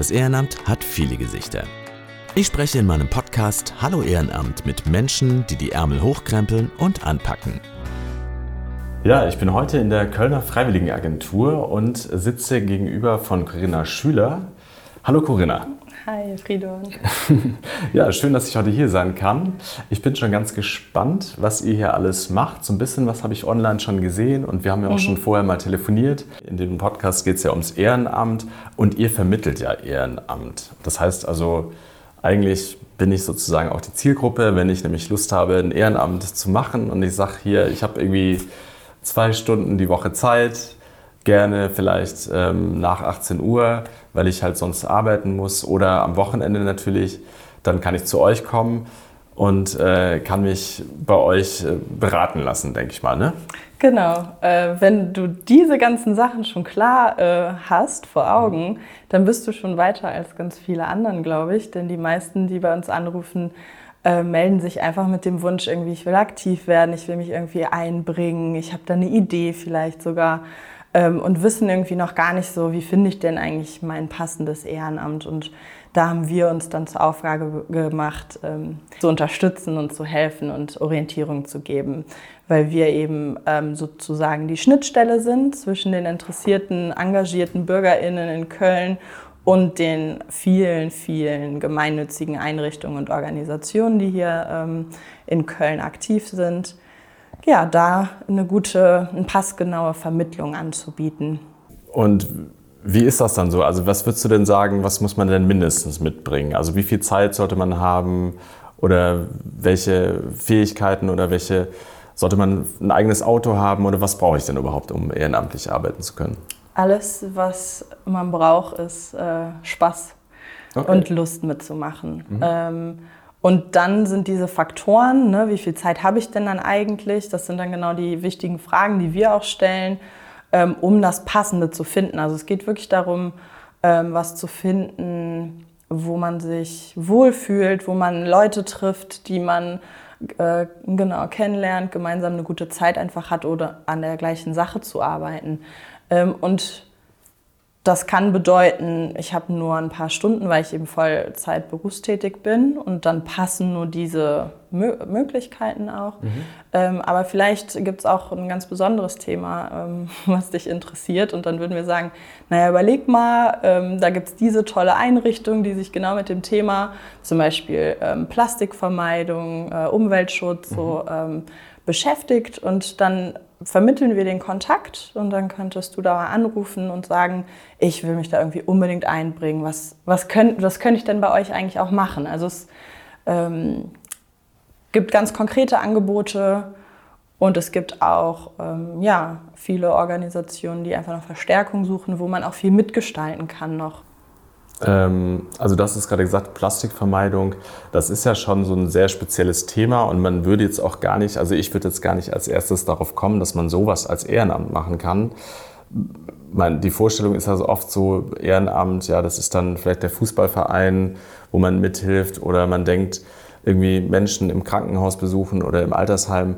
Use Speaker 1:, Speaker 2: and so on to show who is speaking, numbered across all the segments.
Speaker 1: Das Ehrenamt hat viele Gesichter. Ich spreche in meinem Podcast Hallo Ehrenamt mit Menschen, die die Ärmel hochkrempeln und anpacken. Ja, ich bin heute in der Kölner Freiwilligenagentur und sitze gegenüber von Corinna Schüler. Hallo Corinna.
Speaker 2: Hi, Fridon.
Speaker 1: ja, schön, dass ich heute hier sein kann. Ich bin schon ganz gespannt, was ihr hier alles macht. So ein bisschen was habe ich online schon gesehen und wir haben ja auch mhm. schon vorher mal telefoniert. In dem Podcast geht es ja ums Ehrenamt und ihr vermittelt ja Ehrenamt. Das heißt also, eigentlich bin ich sozusagen auch die Zielgruppe, wenn ich nämlich Lust habe, ein Ehrenamt zu machen und ich sage hier, ich habe irgendwie zwei Stunden die Woche Zeit, gerne vielleicht ähm, nach 18 Uhr weil ich halt sonst arbeiten muss oder am Wochenende natürlich, dann kann ich zu euch kommen und äh, kann mich bei euch äh, beraten lassen, denke ich mal. Ne?
Speaker 2: Genau. Äh, wenn du diese ganzen Sachen schon klar äh, hast vor Augen, dann bist du schon weiter als ganz viele anderen, glaube ich. Denn die meisten, die bei uns anrufen, äh, melden sich einfach mit dem Wunsch, irgendwie, ich will aktiv werden, ich will mich irgendwie einbringen, ich habe da eine Idee vielleicht sogar ähm, und wissen irgendwie noch gar nicht so, wie finde ich denn eigentlich mein passendes Ehrenamt. Und da haben wir uns dann zur Aufgabe gemacht, ähm, zu unterstützen und zu helfen und Orientierung zu geben, weil wir eben ähm, sozusagen die Schnittstelle sind zwischen den interessierten, engagierten Bürgerinnen in Köln und den vielen, vielen gemeinnützigen Einrichtungen und Organisationen, die hier ähm, in Köln aktiv sind ja, da eine gute, eine passgenaue Vermittlung anzubieten.
Speaker 1: Und wie ist das dann so? Also was würdest du denn sagen, was muss man denn mindestens mitbringen? Also wie viel Zeit sollte man haben oder welche Fähigkeiten oder welche sollte man ein eigenes Auto haben oder was brauche ich denn überhaupt, um ehrenamtlich arbeiten zu können?
Speaker 2: Alles, was man braucht, ist äh, Spaß okay. und Lust mitzumachen. Mhm. Ähm, und dann sind diese Faktoren, ne, wie viel Zeit habe ich denn dann eigentlich? Das sind dann genau die wichtigen Fragen, die wir auch stellen, ähm, um das Passende zu finden. Also es geht wirklich darum, ähm, was zu finden, wo man sich wohlfühlt, wo man Leute trifft, die man äh, genau kennenlernt, gemeinsam eine gute Zeit einfach hat oder an der gleichen Sache zu arbeiten. Ähm, und das kann bedeuten, ich habe nur ein paar Stunden, weil ich eben Vollzeit berufstätig bin und dann passen nur diese Mö Möglichkeiten auch. Mhm. Ähm, aber vielleicht gibt es auch ein ganz besonderes Thema, ähm, was dich interessiert und dann würden wir sagen, naja, überleg mal, ähm, da gibt es diese tolle Einrichtung, die sich genau mit dem Thema, zum Beispiel ähm, Plastikvermeidung, äh, Umweltschutz, mhm. so ähm, beschäftigt und dann vermitteln wir den Kontakt und dann könntest du da anrufen und sagen, ich will mich da irgendwie unbedingt einbringen. Was, was, könnt, was könnte ich denn bei euch eigentlich auch machen? Also es ähm, gibt ganz konkrete Angebote und es gibt auch ähm, ja, viele Organisationen, die einfach noch Verstärkung suchen, wo man auch viel mitgestalten kann noch.
Speaker 1: Ähm, also das ist gerade gesagt, Plastikvermeidung, das ist ja schon so ein sehr spezielles Thema und man würde jetzt auch gar nicht, also ich würde jetzt gar nicht als erstes darauf kommen, dass man sowas als Ehrenamt machen kann. die Vorstellung ist also oft so, Ehrenamt, ja, das ist dann vielleicht der Fußballverein, wo man mithilft oder man denkt, irgendwie Menschen im Krankenhaus besuchen oder im Altersheim.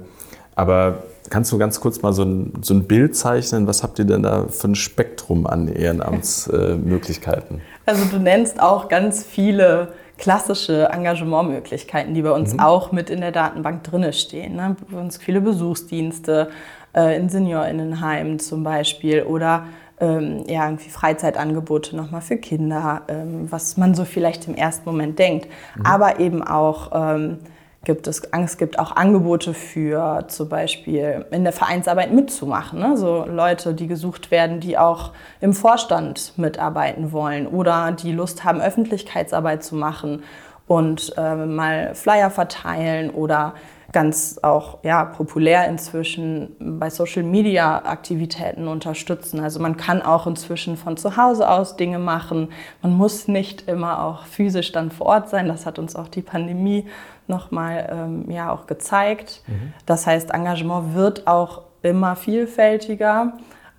Speaker 1: Aber kannst du ganz kurz mal so ein, so ein Bild zeichnen? Was habt ihr denn da für ein Spektrum an Ehrenamtsmöglichkeiten? Äh,
Speaker 2: also du nennst auch ganz viele klassische Engagementmöglichkeiten, die bei uns mhm. auch mit in der Datenbank drinne stehen. Ne? Bei uns viele Besuchsdienste äh, in Seniorinnenheimen zum Beispiel oder ähm, ja, irgendwie Freizeitangebote nochmal für Kinder, ähm, was man so vielleicht im ersten Moment denkt. Mhm. Aber eben auch ähm, gibt es, es gibt auch Angebote für zum Beispiel in der Vereinsarbeit mitzumachen. Ne? So Leute, die gesucht werden, die auch im Vorstand mitarbeiten wollen oder die Lust haben, Öffentlichkeitsarbeit zu machen und äh, mal Flyer verteilen oder ganz auch ja, populär inzwischen bei Social Media Aktivitäten unterstützen. Also man kann auch inzwischen von zu Hause aus Dinge machen. Man muss nicht immer auch physisch dann vor Ort sein. Das hat uns auch die Pandemie nochmal ähm, ja, auch gezeigt. Mhm. Das heißt, Engagement wird auch immer vielfältiger.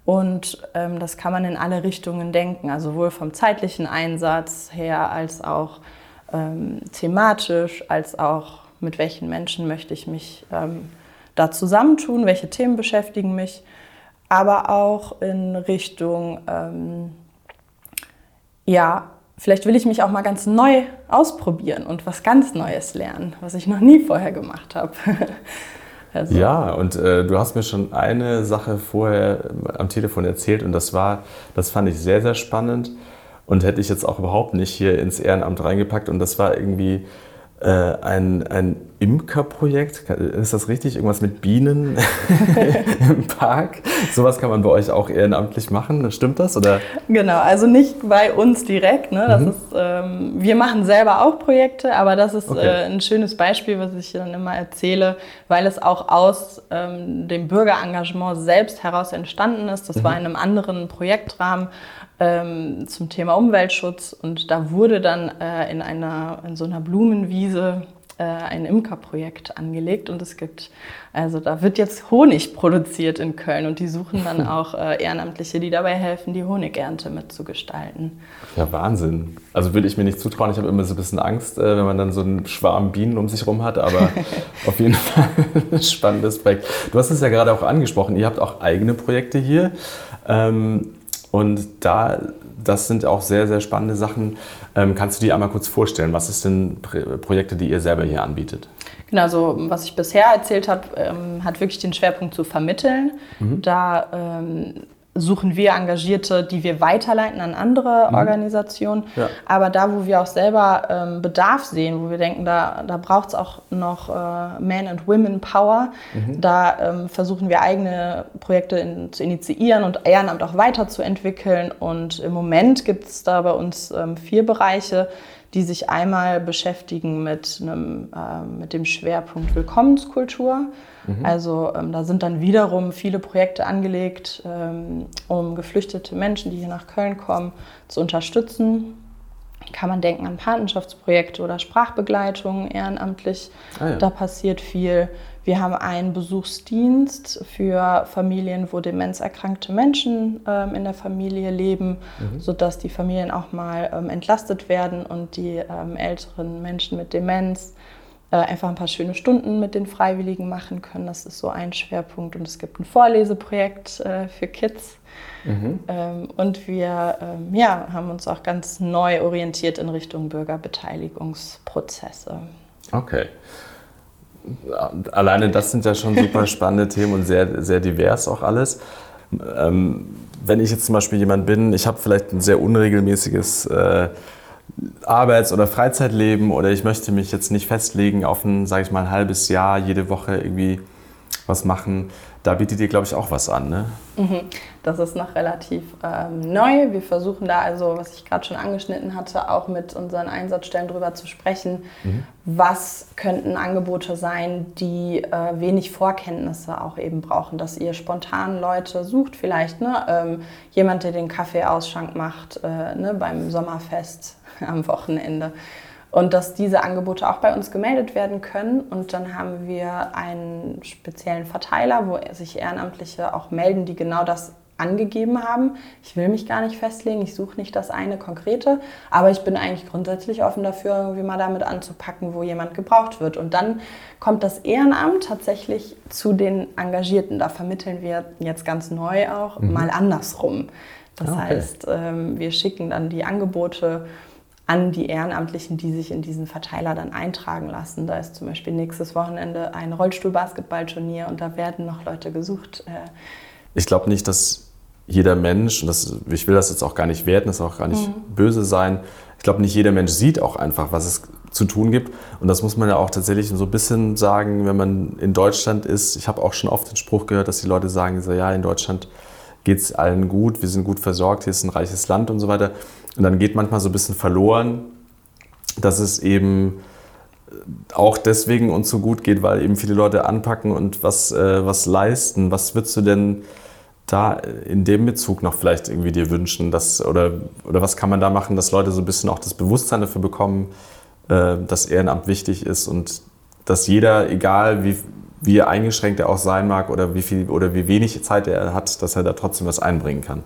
Speaker 2: Und ähm, das kann man in alle Richtungen denken, also sowohl vom zeitlichen Einsatz her als auch ähm, thematisch, als auch mit welchen Menschen möchte ich mich ähm, da zusammentun, welche Themen beschäftigen mich, aber auch in Richtung, ähm, ja, vielleicht will ich mich auch mal ganz neu ausprobieren und was ganz Neues lernen, was ich noch nie vorher gemacht habe.
Speaker 1: also. Ja, und äh, du hast mir schon eine Sache vorher am Telefon erzählt und das war, das fand ich sehr, sehr spannend und hätte ich jetzt auch überhaupt nicht hier ins Ehrenamt reingepackt und das war irgendwie äh, ein, ein Imkerprojekt. Ist das richtig? Irgendwas mit Bienen im Park? Sowas kann man bei euch auch ehrenamtlich machen. Stimmt das? Oder?
Speaker 2: Genau, also nicht bei uns direkt. Ne? Das mhm. ist, ähm, wir machen selber auch Projekte, aber das ist okay. äh, ein schönes Beispiel, was ich dann immer erzähle, weil es auch aus ähm, dem Bürgerengagement selbst heraus entstanden ist. Das mhm. war in einem anderen Projektrahmen ähm, zum Thema Umweltschutz und da wurde dann äh, in, einer, in so einer Blumenwiese äh, ein Imkerprojekt angelegt und es gibt, also da wird jetzt Honig produziert in Köln und die suchen dann auch äh, Ehrenamtliche, die dabei helfen, die Honigernte mitzugestalten.
Speaker 1: Ja, Wahnsinn. Also würde ich mir nicht zutrauen. Ich habe immer so ein bisschen Angst, äh, wenn man dann so einen Schwarm Bienen um sich herum hat, aber auf jeden Fall ein spannendes Projekt. Du hast es ja gerade auch angesprochen, ihr habt auch eigene Projekte hier. Ähm, und da, das sind auch sehr, sehr spannende Sachen. Ähm, kannst du dir einmal kurz vorstellen, was ist denn Projekte, die ihr selber hier anbietet?
Speaker 2: Genau, so was ich bisher erzählt habe, ähm, hat wirklich den Schwerpunkt zu vermitteln. Mhm. Da ähm, suchen wir Engagierte, die wir weiterleiten an andere mhm. Organisationen. Ja. Aber da, wo wir auch selber ähm, Bedarf sehen, wo wir denken, da, da braucht es auch noch äh, Man and Women Power, mhm. da ähm, versuchen wir eigene Projekte in, zu initiieren und Ehrenamt auch weiterzuentwickeln. Und im Moment gibt es da bei uns ähm, vier Bereiche, die sich einmal beschäftigen mit, einem, äh, mit dem Schwerpunkt Willkommenskultur. Mhm. Also ähm, da sind dann wiederum viele Projekte angelegt, ähm, um geflüchtete Menschen, die hier nach Köln kommen, zu unterstützen. Kann man denken an Patenschaftsprojekte oder Sprachbegleitung ehrenamtlich. Ah, ja. Da passiert viel. Wir haben einen Besuchsdienst für Familien, wo demenzerkrankte Menschen ähm, in der Familie leben, mhm. sodass die Familien auch mal ähm, entlastet werden und die ähm, älteren Menschen mit Demenz einfach ein paar schöne Stunden mit den Freiwilligen machen können. Das ist so ein Schwerpunkt. Und es gibt ein Vorleseprojekt äh, für Kids. Mhm. Ähm, und wir ähm, ja, haben uns auch ganz neu orientiert in Richtung Bürgerbeteiligungsprozesse.
Speaker 1: Okay alleine das sind ja schon super spannende Themen und sehr, sehr divers auch alles. Ähm, wenn ich jetzt zum Beispiel jemand bin, ich habe vielleicht ein sehr unregelmäßiges äh, Arbeits- oder Freizeitleben oder ich möchte mich jetzt nicht festlegen auf ein, sage ich mal, ein halbes Jahr, jede Woche irgendwie was machen. Da bietet ihr, glaube ich, auch was an, ne?
Speaker 2: Mhm. Das ist noch relativ ähm, neu. Wir versuchen da also, was ich gerade schon angeschnitten hatte, auch mit unseren Einsatzstellen drüber zu sprechen. Mhm. Was könnten Angebote sein, die äh, wenig Vorkenntnisse auch eben brauchen, dass ihr spontan Leute sucht, vielleicht ne? Ähm, jemand, der den Kaffeeausschank macht äh, ne? beim Sommerfest am Wochenende und dass diese Angebote auch bei uns gemeldet werden können. Und dann haben wir einen speziellen Verteiler, wo sich Ehrenamtliche auch melden, die genau das angegeben haben. Ich will mich gar nicht festlegen, ich suche nicht das eine konkrete, aber ich bin eigentlich grundsätzlich offen dafür, irgendwie mal damit anzupacken, wo jemand gebraucht wird. Und dann kommt das Ehrenamt tatsächlich zu den Engagierten. Da vermitteln wir jetzt ganz neu auch mhm. mal andersrum. Das okay. heißt, ähm, wir schicken dann die Angebote an die Ehrenamtlichen, die sich in diesen Verteiler dann eintragen lassen. Da ist zum Beispiel nächstes Wochenende ein Rollstuhl-Basketballturnier und da werden noch Leute gesucht.
Speaker 1: Äh. Ich glaube nicht, dass jeder Mensch, und das, ich will das jetzt auch gar nicht werten, das auch gar nicht mhm. böse sein, ich glaube, nicht jeder Mensch sieht auch einfach, was es zu tun gibt. Und das muss man ja auch tatsächlich so ein bisschen sagen, wenn man in Deutschland ist. Ich habe auch schon oft den Spruch gehört, dass die Leute sagen, ja, in Deutschland geht es allen gut, wir sind gut versorgt, hier ist ein reiches Land und so weiter. Und dann geht manchmal so ein bisschen verloren, dass es eben auch deswegen uns so gut geht, weil eben viele Leute anpacken und was, äh, was leisten. Was würdest du denn da in dem Bezug noch vielleicht irgendwie dir wünschen? Dass, oder, oder was kann man da machen, dass Leute so ein bisschen auch das Bewusstsein dafür bekommen, äh, dass Ehrenamt wichtig ist und dass jeder, egal wie, wie eingeschränkt er auch sein mag oder wie viel oder wie wenig Zeit er hat, dass er da trotzdem was einbringen kann?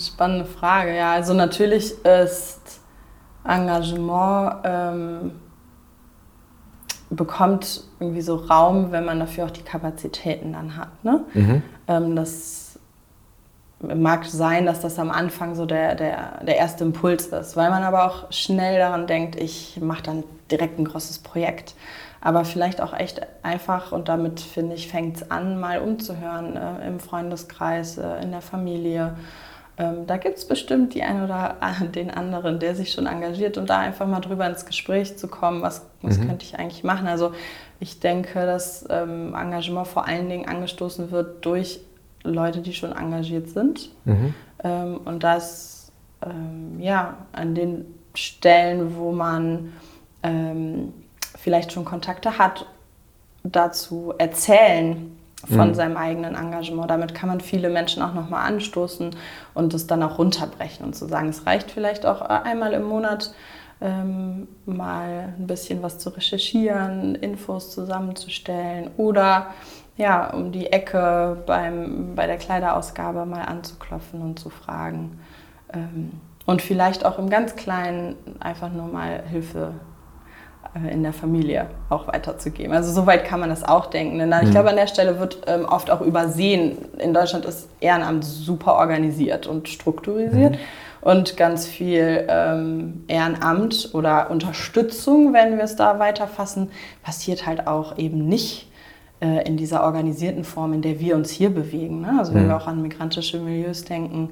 Speaker 2: Spannende Frage, ja. Also natürlich ist Engagement ähm, bekommt irgendwie so Raum, wenn man dafür auch die Kapazitäten dann hat. Ne? Mhm. Ähm, das mag sein, dass das am Anfang so der, der, der erste Impuls ist, weil man aber auch schnell daran denkt, ich mache dann direkt ein großes Projekt. Aber vielleicht auch echt einfach, und damit finde ich, fängt es an, mal umzuhören äh, im Freundeskreis, äh, in der Familie. Ähm, da gibt es bestimmt die einen oder den anderen, der sich schon engagiert und da einfach mal drüber ins Gespräch zu kommen, was, was mhm. könnte ich eigentlich machen. Also ich denke, dass ähm, Engagement vor allen Dingen angestoßen wird durch Leute, die schon engagiert sind. Mhm. Ähm, und das ähm, ja an den Stellen, wo man ähm, vielleicht schon Kontakte hat, dazu erzählen von mhm. seinem eigenen Engagement. Damit kann man viele Menschen auch nochmal anstoßen und es dann auch runterbrechen und zu sagen, es reicht vielleicht auch einmal im Monat ähm, mal ein bisschen was zu recherchieren, Infos zusammenzustellen oder ja, um die Ecke beim, bei der Kleiderausgabe mal anzuklopfen und zu fragen. Ähm, und vielleicht auch im ganz Kleinen einfach nur mal Hilfe äh, in der Familie auch weiterzugeben. Also soweit kann man das auch denken. Denn ich mhm. glaube, an der Stelle wird ähm, oft auch übersehen, in Deutschland ist Ehrenamt super organisiert und strukturisiert. Mhm. Und ganz viel ähm, Ehrenamt oder Unterstützung, wenn wir es da weiterfassen, passiert halt auch eben nicht äh, in dieser organisierten Form, in der wir uns hier bewegen. Ne? Also wenn mhm. wir auch an migrantische Milieus denken,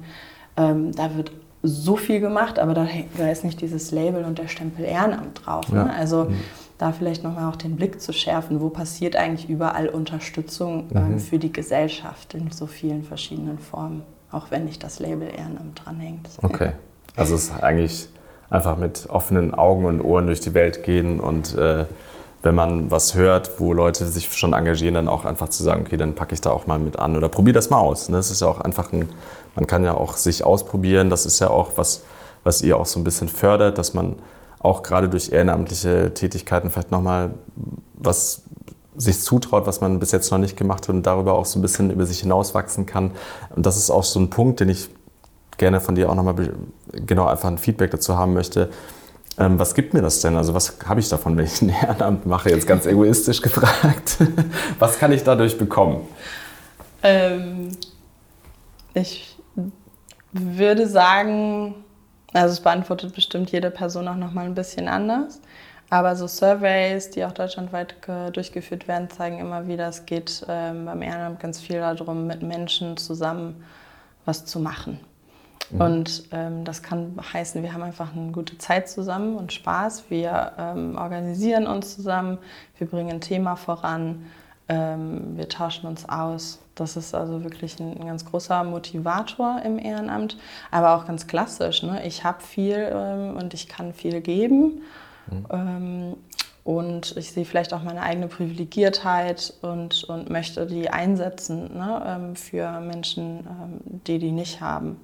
Speaker 2: ähm, da wird so viel gemacht, aber da, da, ist nicht dieses Label und der Stempel Ehrenamt drauf. Ne? Ja. Ne? Also mhm. da vielleicht nochmal auch den Blick zu schärfen, wo passiert eigentlich überall Unterstützung ähm, mhm. für die Gesellschaft in so vielen verschiedenen Formen, auch wenn nicht das Label Ehrenamt dranhängt.
Speaker 1: Okay, also es ist eigentlich einfach mit offenen Augen und Ohren durch die Welt gehen und äh, wenn man was hört, wo Leute sich schon engagieren, dann auch einfach zu sagen, okay, dann packe ich da auch mal mit an oder probiere das mal aus. Ne? Das ist ja auch einfach ein, man kann ja auch sich ausprobieren. Das ist ja auch was, was ihr auch so ein bisschen fördert, dass man auch gerade durch ehrenamtliche Tätigkeiten vielleicht nochmal was sich zutraut, was man bis jetzt noch nicht gemacht hat und darüber auch so ein bisschen über sich hinauswachsen kann. Und das ist auch so ein Punkt, den ich gerne von dir auch nochmal genau einfach ein Feedback dazu haben möchte ähm, was gibt mir das denn? Also was habe ich davon, wenn ich ein Ehrenamt mache? Jetzt ganz egoistisch gefragt. was kann ich dadurch bekommen?
Speaker 2: Ähm, ich würde sagen, also es beantwortet bestimmt jede Person auch nochmal ein bisschen anders. Aber so Surveys, die auch deutschlandweit durchgeführt werden, zeigen immer wieder, es geht ähm, beim Ehrenamt ganz viel darum, mit Menschen zusammen was zu machen. Mhm. Und ähm, das kann heißen, wir haben einfach eine gute Zeit zusammen und Spaß. Wir ähm, organisieren uns zusammen, wir bringen ein Thema voran, ähm, wir tauschen uns aus. Das ist also wirklich ein, ein, ganz großer Motivator im Ehrenamt, aber auch ganz klassisch. Ne? Ich habe viel ähm, und ich kann viel geben. Mhm. Ähm, und ich sehe vielleicht auch meine eigene Privilegiertheit und, und möchte die einsetzen ne, ähm, für Menschen, die die nicht haben.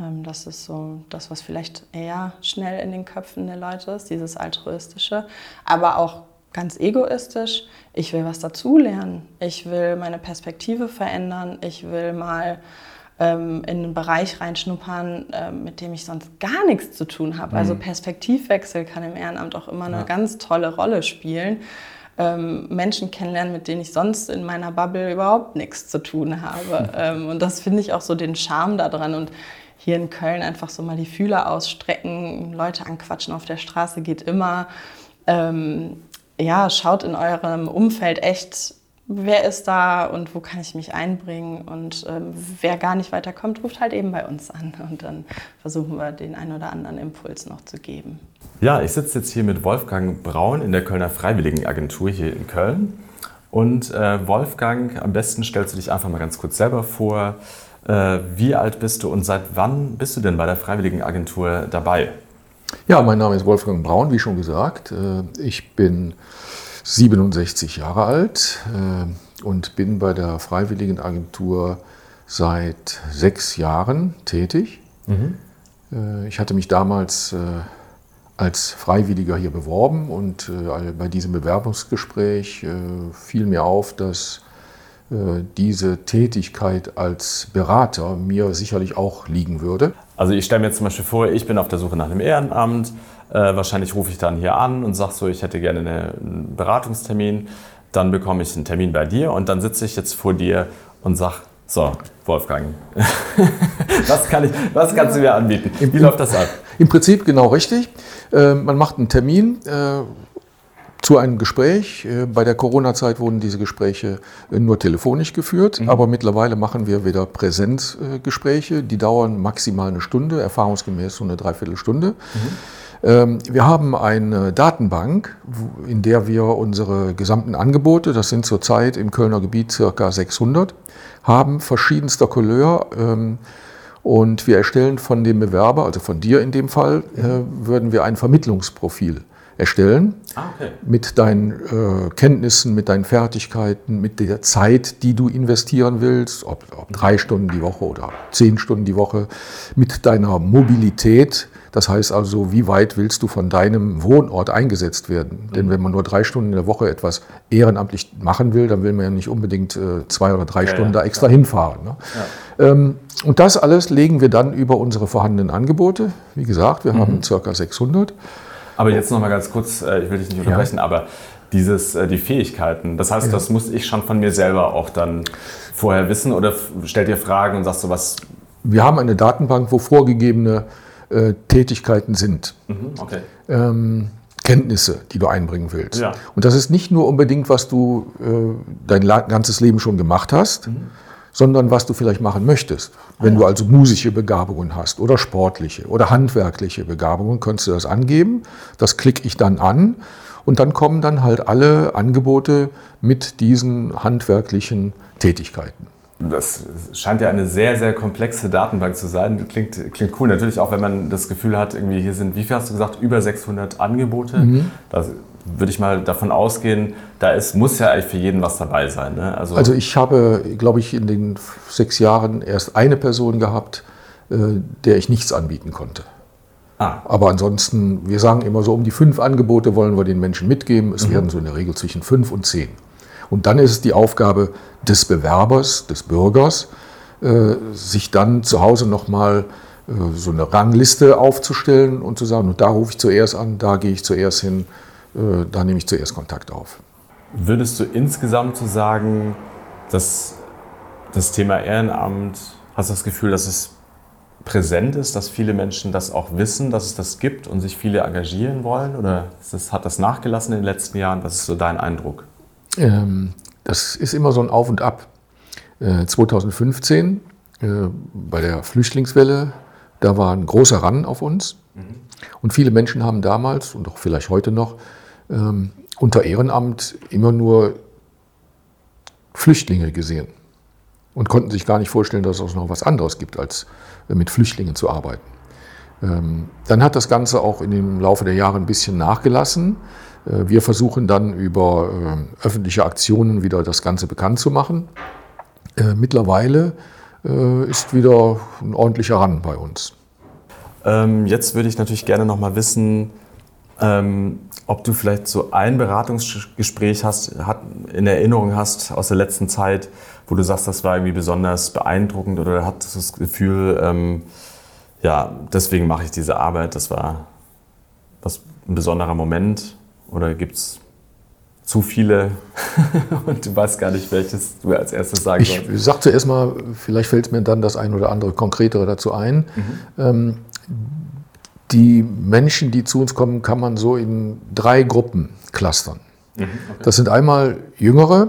Speaker 2: Ähm, das ist so das, was vielleicht eher schnell in den Köpfen der Leute ist, dieses altruistische, aber auch ganz egoistisch. Ich will was dazulernen. Ich will meine Perspektive verändern. Ich will mal ähm, in einen Bereich reinschnuppern, äh, mit dem ich sonst gar nichts zu tun habe. Also mhm. Also Perspektivwechsel kann im Ehrenamt auch immer eine ja. ganz tolle Rolle spielen. Ähm, Menschen kennenlernen, mit denen ich sonst in meiner Bubble überhaupt nichts zu tun habe. ähm, und das finde ich auch so den Charme daran. Und hier in Köln einfach so mal die Fühler ausstrecken, Leute anquatschen auf der Straße geht immer. Ähm, ja, schaut in eurem Umfeld echt, wer ist da und wo kann ich mich einbringen. Und ähm, wer gar nicht weiterkommt, ruft halt eben bei uns an. Und dann versuchen wir den einen oder anderen Impuls noch zu geben.
Speaker 1: Ja, ich sitze jetzt hier mit Wolfgang Braun in der Kölner Freiwilligenagentur hier in Köln. Und äh, Wolfgang, am besten stellst du dich einfach mal ganz kurz selber vor. Äh, wie alt bist du und seit wann bist du denn bei der Freiwilligenagentur dabei?
Speaker 3: Ja, mein Name ist Wolfgang Braun, wie schon gesagt. Äh, ich bin 67 Jahre alt äh, und bin bei der Freiwilligenagentur seit sechs Jahren tätig. Mhm. Ich hatte mich damals als Freiwilliger hier beworben und bei diesem Bewerbungsgespräch fiel mir auf, dass diese Tätigkeit als Berater mir sicherlich auch liegen würde.
Speaker 1: Also ich stelle mir jetzt zum Beispiel vor, ich bin auf der Suche nach einem Ehrenamt. Äh, wahrscheinlich rufe ich dann hier an und sage so, ich hätte gerne einen Beratungstermin. Dann bekomme ich einen Termin bei dir und dann sitze ich jetzt vor dir und sage, So, Wolfgang, was, kann ich, was kannst du mir anbieten?
Speaker 3: Wie läuft das ab? Im Prinzip genau richtig. Äh, man macht einen Termin äh, zu einem Gespräch. Äh, bei der Corona-Zeit wurden diese Gespräche nur telefonisch geführt, mhm. aber mittlerweile machen wir wieder Präsenzgespräche. Die dauern maximal eine Stunde, erfahrungsgemäß so eine Dreiviertelstunde. Mhm. Ähm, wir haben eine Datenbank, in der wir unsere gesamten Angebote, das sind zurzeit im Kölner Gebiet circa 600, haben verschiedenster Couleur. Ähm, und wir erstellen von dem Bewerber, also von dir in dem Fall, äh, würden wir ein Vermittlungsprofil erstellen. Ah, okay. Mit deinen äh, Kenntnissen, mit deinen Fertigkeiten, mit der Zeit, die du investieren willst, ob, ob drei Stunden die Woche oder zehn Stunden die Woche, mit deiner Mobilität, das heißt also, wie weit willst du von deinem Wohnort eingesetzt werden? Mhm. Denn wenn man nur drei Stunden in der Woche etwas ehrenamtlich machen will, dann will man ja nicht unbedingt äh, zwei oder drei ja, Stunden ja, da extra klar. hinfahren. Ne? Ja. Ähm, und das alles legen wir dann über unsere vorhandenen Angebote. Wie gesagt, wir mhm. haben ca. 600.
Speaker 1: Aber jetzt noch mal ganz kurz, äh, ich will dich nicht unterbrechen, aber dieses, äh, die Fähigkeiten, das heißt, das muss ich schon von mir selber auch dann vorher wissen oder stellt dir Fragen und sagst du was?
Speaker 3: Wir haben eine Datenbank, wo vorgegebene äh, Tätigkeiten sind. Mhm, okay. Ähm, Kenntnisse, die du einbringen willst. Ja. Und das ist nicht nur unbedingt, was du äh, dein ganzes Leben schon gemacht hast, mhm. Sondern was du vielleicht machen möchtest. Wenn du also musische Begabungen hast oder sportliche oder handwerkliche Begabungen, könntest du das angeben. Das klicke ich dann an und dann kommen dann halt alle Angebote mit diesen handwerklichen Tätigkeiten.
Speaker 1: Das scheint ja eine sehr, sehr komplexe Datenbank zu sein. Klingt, klingt cool. Natürlich auch, wenn man das Gefühl hat, irgendwie hier sind, wie viel hast du gesagt, über 600 Angebote. Mhm. Da würde ich mal davon ausgehen, da ist, muss ja eigentlich für jeden was dabei sein. Ne?
Speaker 3: Also, also ich habe, glaube ich, in den sechs Jahren erst eine Person gehabt, äh, der ich nichts anbieten konnte. Ah. Aber ansonsten, wir sagen immer so, um die fünf Angebote wollen wir den Menschen mitgeben. Es mhm. werden so in der Regel zwischen fünf und zehn. Und dann ist es die Aufgabe des Bewerbers, des Bürgers, äh, sich dann zu Hause nochmal äh, so eine Rangliste aufzustellen und zu sagen, und da rufe ich zuerst an, da gehe ich zuerst hin, da nehme ich zuerst Kontakt auf.
Speaker 1: Würdest du insgesamt so sagen, dass das Thema Ehrenamt, hast du das Gefühl, dass es präsent ist, dass viele Menschen das auch wissen, dass es das gibt und sich viele engagieren wollen? Oder das, hat das nachgelassen in den letzten Jahren? Was ist so dein Eindruck?
Speaker 3: Ähm, das ist immer so ein Auf und Ab. 2015 äh, äh, bei der Flüchtlingswelle, da war ein großer Ran auf uns. Mhm. Und viele Menschen haben damals und auch vielleicht heute noch ähm, unter Ehrenamt immer nur Flüchtlinge gesehen und konnten sich gar nicht vorstellen, dass es noch was anderes gibt, als äh, mit Flüchtlingen zu arbeiten. Ähm, dann hat das Ganze auch in dem Laufe der Jahre ein bisschen nachgelassen. Äh, wir versuchen dann über äh, öffentliche Aktionen wieder das Ganze bekannt zu machen. Äh, mittlerweile ist wieder ein ordentlicher Ran bei uns.
Speaker 1: Ähm, jetzt würde ich natürlich gerne noch mal wissen, ähm, ob du vielleicht so ein Beratungsgespräch hast, in Erinnerung hast aus der letzten Zeit, wo du sagst, das war irgendwie besonders beeindruckend oder hattest das Gefühl, ähm, ja, deswegen mache ich diese Arbeit, das war was, ein besonderer Moment. Oder gibt es zu viele und du weißt gar nicht, welches du als erstes sagen
Speaker 3: sollst? Ich sag zuerst mal, vielleicht fällt mir dann das ein oder andere konkretere dazu ein. Mhm. Ähm, die Menschen, die zu uns kommen, kann man so in drei Gruppen clustern. Mhm, okay. Das sind einmal Jüngere,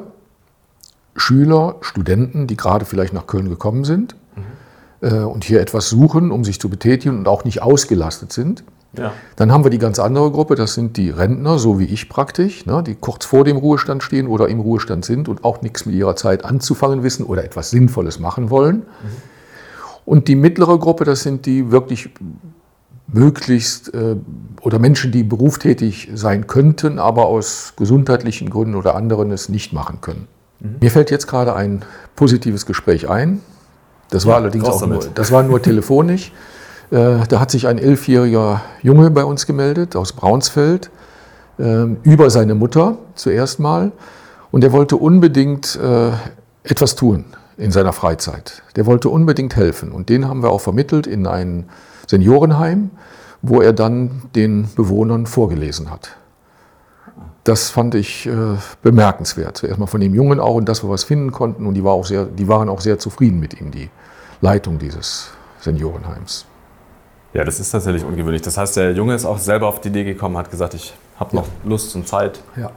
Speaker 3: Schüler, Studenten, die gerade vielleicht nach Köln gekommen sind mhm. äh, und hier etwas suchen, um sich zu betätigen und auch nicht ausgelastet sind. Ja. Dann haben wir die ganz andere Gruppe, das sind die Rentner, so wie ich praktisch, ne, die kurz vor dem Ruhestand stehen oder im Ruhestand sind und auch nichts mit ihrer Zeit anzufangen wissen oder etwas Sinnvolles machen wollen. Mhm. Und die mittlere Gruppe, das sind die wirklich möglichst äh, oder Menschen, die berufstätig sein könnten, aber aus gesundheitlichen Gründen oder anderen es nicht machen können. Mhm. Mir fällt jetzt gerade ein positives Gespräch ein. Das war ja, allerdings auch nur, das war nur telefonisch. Äh, da hat sich ein elfjähriger Junge bei uns gemeldet aus Braunsfeld ähm, über seine Mutter zuerst mal. Und er wollte unbedingt äh, etwas tun in seiner Freizeit. Der wollte unbedingt helfen. Und den haben wir auch vermittelt in ein Seniorenheim, wo er dann den Bewohnern vorgelesen hat. das fand ich äh, bemerkenswert. Erstmal von dem Jungen auch und dass wir was finden konnten. Und die, war auch sehr, die waren auch sehr zufrieden mit ihm, die Leitung dieses Seniorenheims.
Speaker 1: Ja, das ist tatsächlich ungewöhnlich. Das heißt, der Junge ist auch selber auf die Idee gekommen, hat gesagt, ich habe noch ja. Lust und Zeit.
Speaker 3: Ja.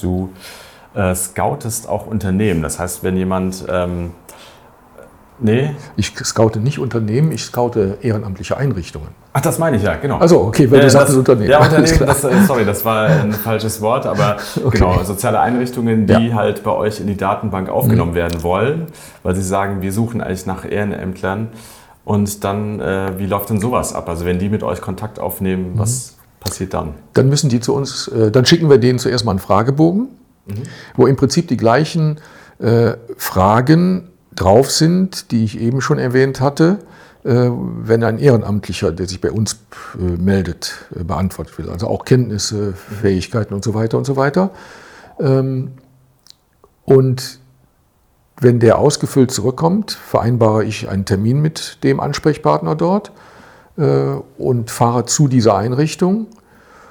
Speaker 1: Du äh, scoutest auch Unternehmen. Das heißt, wenn jemand ähm,
Speaker 3: Nee. Ich scoute nicht Unternehmen, ich scoute ehrenamtliche Einrichtungen.
Speaker 1: Ach, das meine ich ja, genau.
Speaker 3: Also okay, weil äh, du sagst das, Unternehmen.
Speaker 1: Ja, Unternehmen, das, äh, sorry, das war ein falsches Wort, aber okay. genau, soziale Einrichtungen, die ja. halt bei euch in die Datenbank aufgenommen mhm. werden wollen, weil sie sagen, wir suchen eigentlich nach Ehrenämtlern. Und dann, äh, wie läuft denn sowas ab? Also wenn die mit euch Kontakt aufnehmen, mhm. was passiert dann?
Speaker 3: Dann müssen die zu uns, äh, dann schicken wir denen zuerst mal einen Fragebogen, mhm. wo im Prinzip die gleichen äh, Fragen drauf sind, die ich eben schon erwähnt hatte, äh, wenn ein Ehrenamtlicher, der sich bei uns äh, meldet, äh, beantwortet wird. Also auch Kenntnisse, Fähigkeiten und so weiter und so weiter. Ähm, und wenn der ausgefüllt zurückkommt, vereinbare ich einen Termin mit dem Ansprechpartner dort und fahre zu dieser Einrichtung,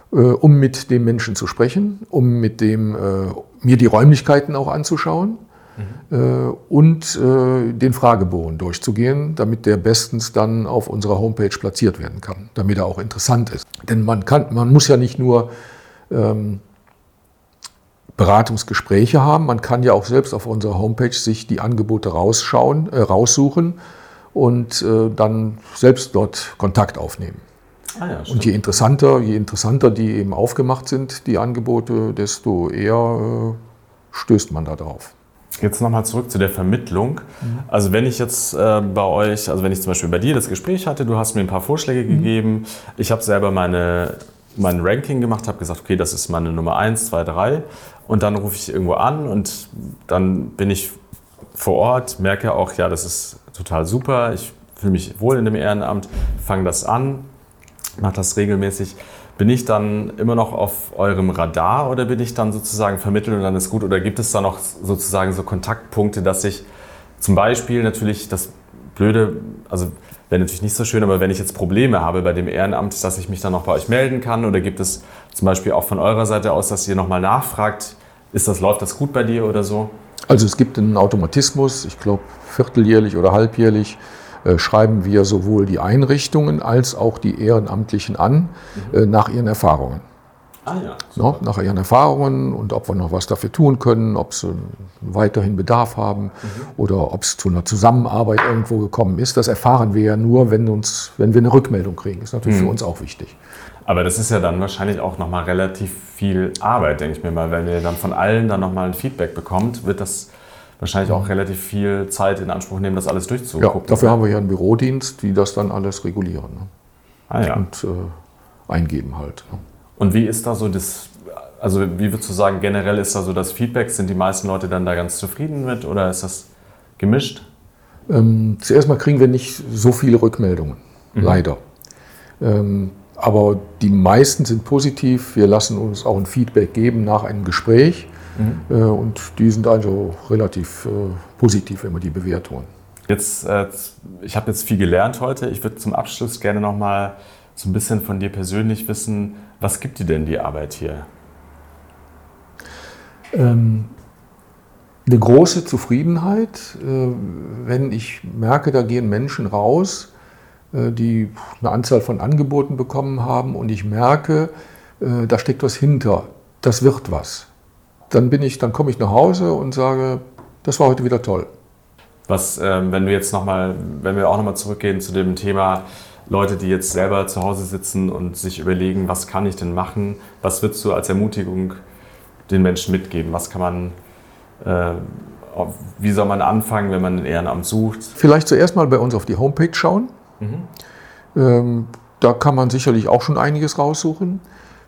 Speaker 3: um mit dem Menschen zu sprechen, um mit dem, mir die Räumlichkeiten auch anzuschauen mhm. und äh, den Fragebogen durchzugehen, damit der bestens dann auf unserer Homepage platziert werden kann, damit er auch interessant ist. Denn man, kann, man muss ja nicht nur ähm, Beratungsgespräche haben, man kann ja auch selbst auf unserer Homepage sich die Angebote rausschauen, äh, raussuchen und äh, dann selbst dort Kontakt aufnehmen. Ah ja, und je interessanter, je interessanter die eben aufgemacht sind, die Angebote, desto eher äh, stößt man da drauf.
Speaker 1: Jetzt nochmal zurück zu der Vermittlung. Mhm. Also wenn ich jetzt äh, bei euch, also wenn ich zum Beispiel bei dir das Gespräch hatte, du hast mir ein paar Vorschläge mhm. gegeben, ich habe selber meine, mein Ranking gemacht, habe gesagt, okay, das ist meine Nummer 1, 2, 3 und dann rufe ich irgendwo an und dann bin ich vor Ort, merke auch, ja, das ist total super, ich fühle mich wohl in dem Ehrenamt, fange das an, mache das regelmäßig. Bin ich dann immer noch auf eurem Radar oder bin ich dann sozusagen vermittelt und dann ist gut? Oder gibt es da noch sozusagen so Kontaktpunkte, dass ich zum Beispiel natürlich das Blöde, also wäre natürlich nicht so schön, aber wenn ich jetzt Probleme habe bei dem Ehrenamt, dass ich mich dann noch bei euch melden kann? Oder gibt es zum Beispiel auch von eurer Seite aus, dass ihr nochmal nachfragt, ist das, läuft das gut bei dir oder so?
Speaker 3: Also es gibt einen Automatismus, ich glaube vierteljährlich oder halbjährlich, äh, schreiben wir sowohl die Einrichtungen als auch die Ehrenamtlichen an mhm. äh, nach ihren Erfahrungen. Ah ja, no, nach ihren Erfahrungen und ob wir noch was dafür tun können, ob sie weiterhin Bedarf haben mhm. oder ob es zu einer Zusammenarbeit irgendwo gekommen ist. Das erfahren wir ja nur, wenn, uns, wenn wir eine Rückmeldung kriegen. Das ist natürlich mhm. für uns auch wichtig.
Speaker 1: Aber das ist ja dann wahrscheinlich auch nochmal relativ viel Arbeit, denke ich mir mal. Wenn ihr dann von allen dann nochmal ein Feedback bekommt, wird das wahrscheinlich auch relativ viel Zeit in Anspruch nehmen, das alles durchzugucken.
Speaker 3: Ja, dafür haben wir ja einen Bürodienst, die das dann alles regulieren. Ne?
Speaker 1: Ah, ja.
Speaker 3: Und äh, eingeben halt. Ne?
Speaker 1: Und wie ist da so das, also wie würdest du sagen, generell ist da so das Feedback? Sind die meisten Leute dann da ganz zufrieden mit oder ist das gemischt?
Speaker 3: Ähm, zuerst mal kriegen wir nicht so viele Rückmeldungen, mhm. leider. Ähm, aber die meisten sind positiv. Wir lassen uns auch ein Feedback geben nach einem Gespräch. Mhm. Äh, und die sind also relativ äh, positiv immer die Bewertungen.
Speaker 1: Jetzt, äh, ich habe jetzt viel gelernt heute. Ich würde zum Abschluss gerne noch mal so ein bisschen von dir persönlich wissen, was gibt dir denn die Arbeit hier?
Speaker 3: Ähm, eine große Zufriedenheit, wenn ich merke, da gehen Menschen raus, die eine Anzahl von Angeboten bekommen haben und ich merke, da steckt was hinter, das wird was dann bin ich, dann komme ich nach Hause und sage, das war heute wieder toll.
Speaker 1: Was, ähm, wenn wir jetzt noch mal, wenn wir auch nochmal zurückgehen zu dem Thema Leute, die jetzt selber zu Hause sitzen und sich überlegen, was kann ich denn machen? Was würdest du als Ermutigung den Menschen mitgeben? Was kann man, äh, wie soll man anfangen, wenn man ein Ehrenamt sucht?
Speaker 3: Vielleicht zuerst mal bei uns auf die Homepage schauen. Mhm. Ähm, da kann man sicherlich auch schon einiges raussuchen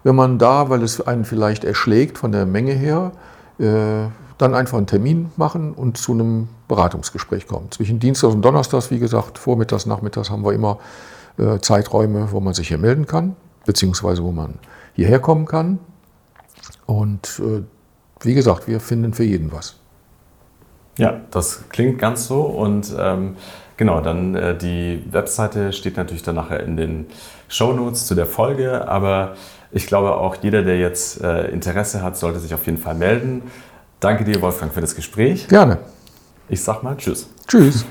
Speaker 3: wenn man da, weil es einen vielleicht erschlägt von der Menge her, äh, dann einfach einen Termin machen und zu einem Beratungsgespräch kommen. Zwischen Dienstag und Donnerstag, wie gesagt, vormittags, nachmittags haben wir immer äh, Zeiträume, wo man sich hier melden kann, beziehungsweise wo man hierher kommen kann. Und äh, wie gesagt, wir finden für jeden was.
Speaker 1: Ja, das klingt ganz so und ähm, genau, dann äh, die Webseite steht natürlich dann nachher in den Show Notes zu der Folge, aber Ich glaube auch jeder, der jetzt äh, Interesse hat, sollte sich auf jeden Fall melden. Danke dir, Wolfgang, für das Gespräch.
Speaker 3: Gerne.
Speaker 1: Ich sag mal Tschüss.
Speaker 3: Tschüss.